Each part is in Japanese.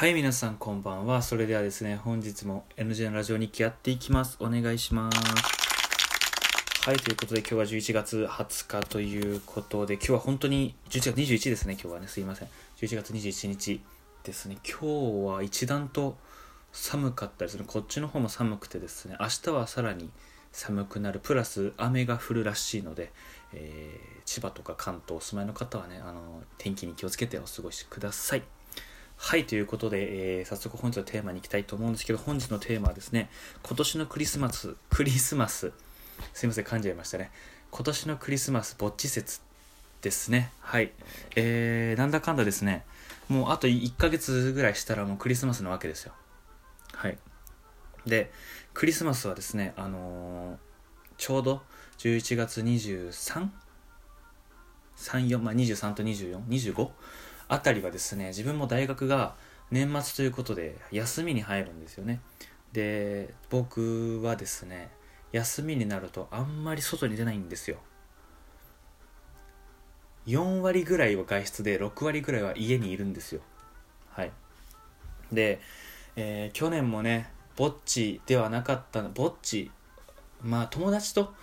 はい、皆さんこんばんは。それではですね、本日も NG のラジオ日記やっていきます。お願いします。はい、ということで今日は11月20日ということで、今日は本当に11月21ですね、今日はね、すいません。11月21日ですね。今日は一段と寒かったですね。こっちの方も寒くてですね、明日はさらに寒くなる、プラス雨が降るらしいので、えー千葉とか関東お住まいの方はね、あの、天気に気をつけてお過ごしください。はい、ということで、えー早速本日のテーマに行きたいと思うんですけど、本日のテーマはですね、今年のクリスマス、クリスマス、すいません、噛んじゃいましたね。今年のクリスマス、ぼっち説ですね。はい。えー、なんだかんだですね、もうあと1ヶ月ぐらいしたらもうクリスマスなわけですよ。はい。で、クリスマスはですね、あのーちょうど11月 23? 34まあ23と2425あたりはですね自分も大学が年末ということで休みに入るんですよね。で僕はですね休みになるとあんまり外に出ないんですよ。4割ぐらいは外出で6割ぐらいは家にいるんですよ。はい。で、えー去年もねぼっちではなかったぼっちまあ友達と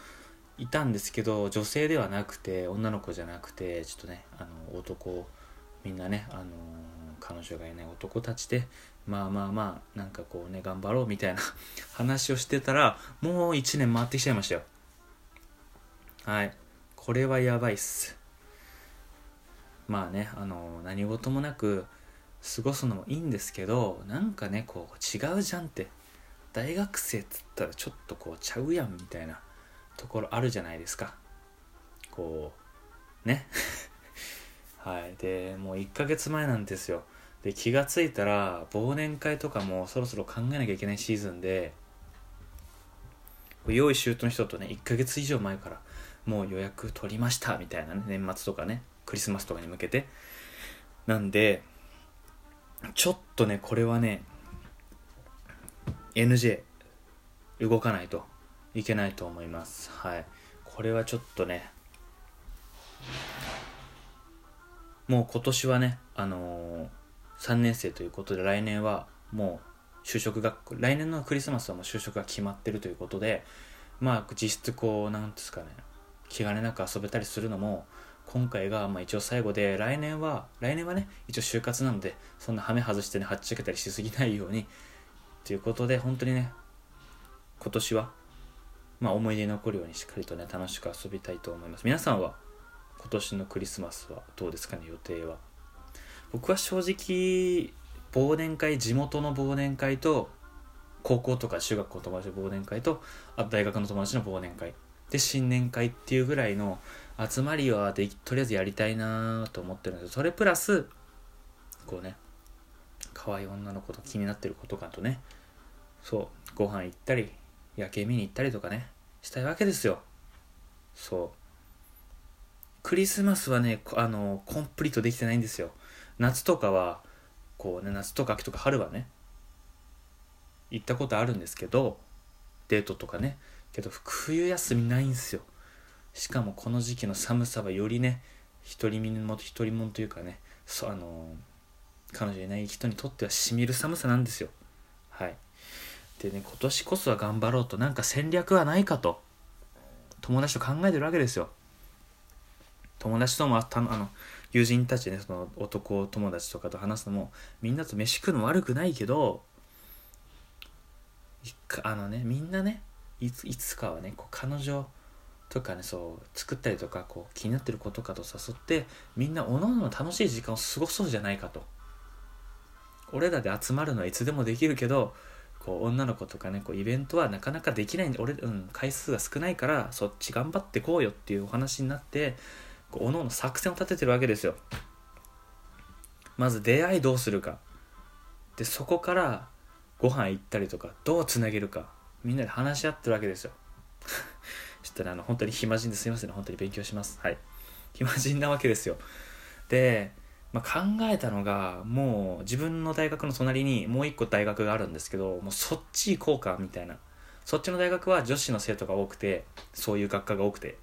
いたんですけど女性ではなくて女の子じゃなくてちょっとねあの男みんなね、あの彼女がいない男たちでまあまあまあなんかこうね頑張ろうみたいな 話をしてたらもう1年回ってきちゃいましたよ。はい。これはやばいっす。まあねあの何事もなく過ごすのもいいんですけどなんかねこう違うじゃんって。大学生っつったらちょっとこうちゃうやんみたいなところあるじゃないですか。こうね。はい。でもう1ヶ月前なんですよ。で気がついたら忘年会とかもそろそろ考えなきゃいけないシーズンで用意周到の人とね1ヶ月以上前からもう予約取りましたみたいなね年末とかねクリスマスとかに向けて。なんでちょっとねこれはね NJ 動かないといけないと思います。はい。これはちょっとねもう今年はねあのー3年生ということで来年はもう就職が来年のクリスマスはもう就職が決まってるということでまあ実質こうなんですかね気兼ねなく遊べたりするのも今回がまあ一応最後で来年は来年はね一応就活なのでそんなハメ外してねはっちゃけたりしすぎないようにということで本当にね今年はまあ思い出に残るようにしっかりとね楽しく遊びたいと思います。皆さんは今年のクリスマスはどうですかね予定は。僕は正直忘年会地元の忘年会と高校とか中学校の友達の忘年会とあ大学の友達の忘年会。で新年会っていうぐらいの集まりはでとりあえずやりたいなと思ってるんですよ。それプラスこうね可愛い女の子と気になってる子とかとねそうご飯行ったり夜景見に行ったりとかねしたいわけですよ。そう。クリスマスはねあのコンプリートできてないんですよ。夏とかはこうね夏とか秋とか春はね行ったことあるんですけどデートとかね。けど冬休みないんですよ。しかもこの時期の寒さはよりね独り身の独り者というかねそうあの彼女いない人にとってはしみる寒さなんですよ。はい。でね今年こそは頑張ろうとなんか戦略はないかと友達と考えてるわけですよ。友達ともあの友人たちねその男友達とかと話すのもみんなと飯食うの悪くないけどあのねみんなねいついつかはねこう彼女とかねそう作ったりとかこう気になってる子とかと誘ってみんなおのおの楽しい時間を過ごそうじゃないかと。俺らで集まるのはいつでもできるけどこう女の子とかねこうイベントはなかなかできないんで俺、うん、回数が少ないからそっち頑張ってこうよっていうお話になっておのおの作戦を立ててるわけですよまず出会いどうするかでそこからご飯行ったりとかどうつなげるかみんなで話し合ってるわけですよちょっとねあの本当に暇人ですいませんね本当に勉強しますはい暇人なわけですよで、まあ、考えたのがもう自分の大学の隣にもう一個大学があるんですけどもうそっち行こうかみたいなそっちの大学は女子の生徒が多くてそういう学科が多くて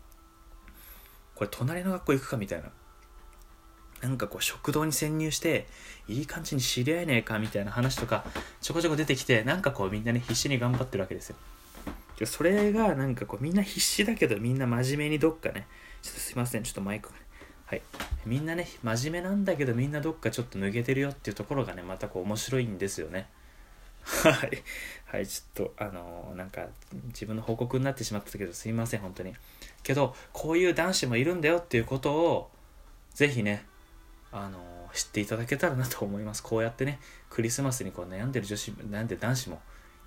これ隣の学校行くかみたいな。なんかこう食堂に潜入していい感じに知り合えねえかみたいな話とかちょこちょこ出てきてなんかこうみんなね必死に頑張ってるわけですよ。それがなんかこうみんな必死だけどみんな真面目にどっかねちょっとすいませんちょっとマイクがね。はい。みんなね真面目なんだけどみんなどっかちょっと抜けてるよっていうところがねまたこう面白いんですよね。はい。はいちょっとあのー、なんか自分の報告になってしまったけどすいません本当に。けどこういう男子もいるんだよっていうことをぜひねあのー、知っていただけたらなと思います。こうやってねクリスマスにこう悩んでる女子悩んでる男子も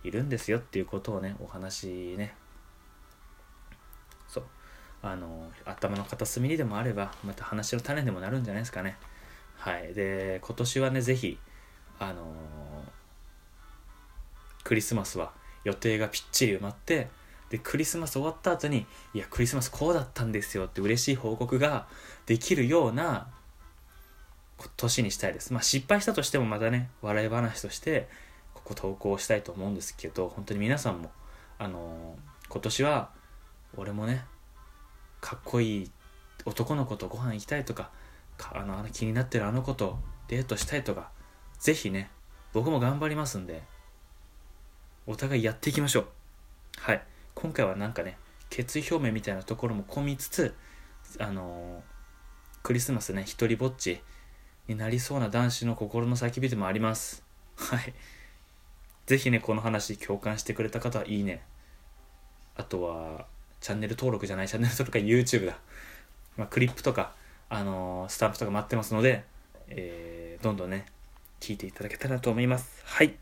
いるんですよっていうことをねお話ね。そう。あの頭の片隅にでもあればまた話の種でもなるんじゃないですかね。はい。で今年はね是非あのクリスマスは予定がぴっちり埋まってでクリスマス終わった後にいやクリスマスこうだったんですよって嬉しい報告ができるような年にしたいです。まあ失敗したとしてもまたね笑い話としてここ投稿したいと思うんですけど本当に皆さんもあの今年は俺もねかっこいい男の子とご飯行きたいとかあの気になってるあの子とデートしたいとかぜひね僕も頑張りますんでお互いやっていきましょう。はい。今回はなんかね決意表明みたいなところも込みつつあのクリスマスね一人ぼっちになりそうな男子の心の叫びでもあります。はい。ぜひねこの話共感してくれた方はいいね。あとはチャンネル登録じゃないチャンネル登録は YouTube だ、まあ、クリップとか、あのー、スタンプとか待ってますので、えー、どんどんね聞いていただけたらと思います。はい。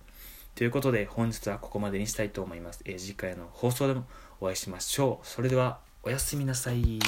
ということで本日はここまでにしたいと思います、えー、次回の放送でもお会いしましょう。それではおやすみなさい。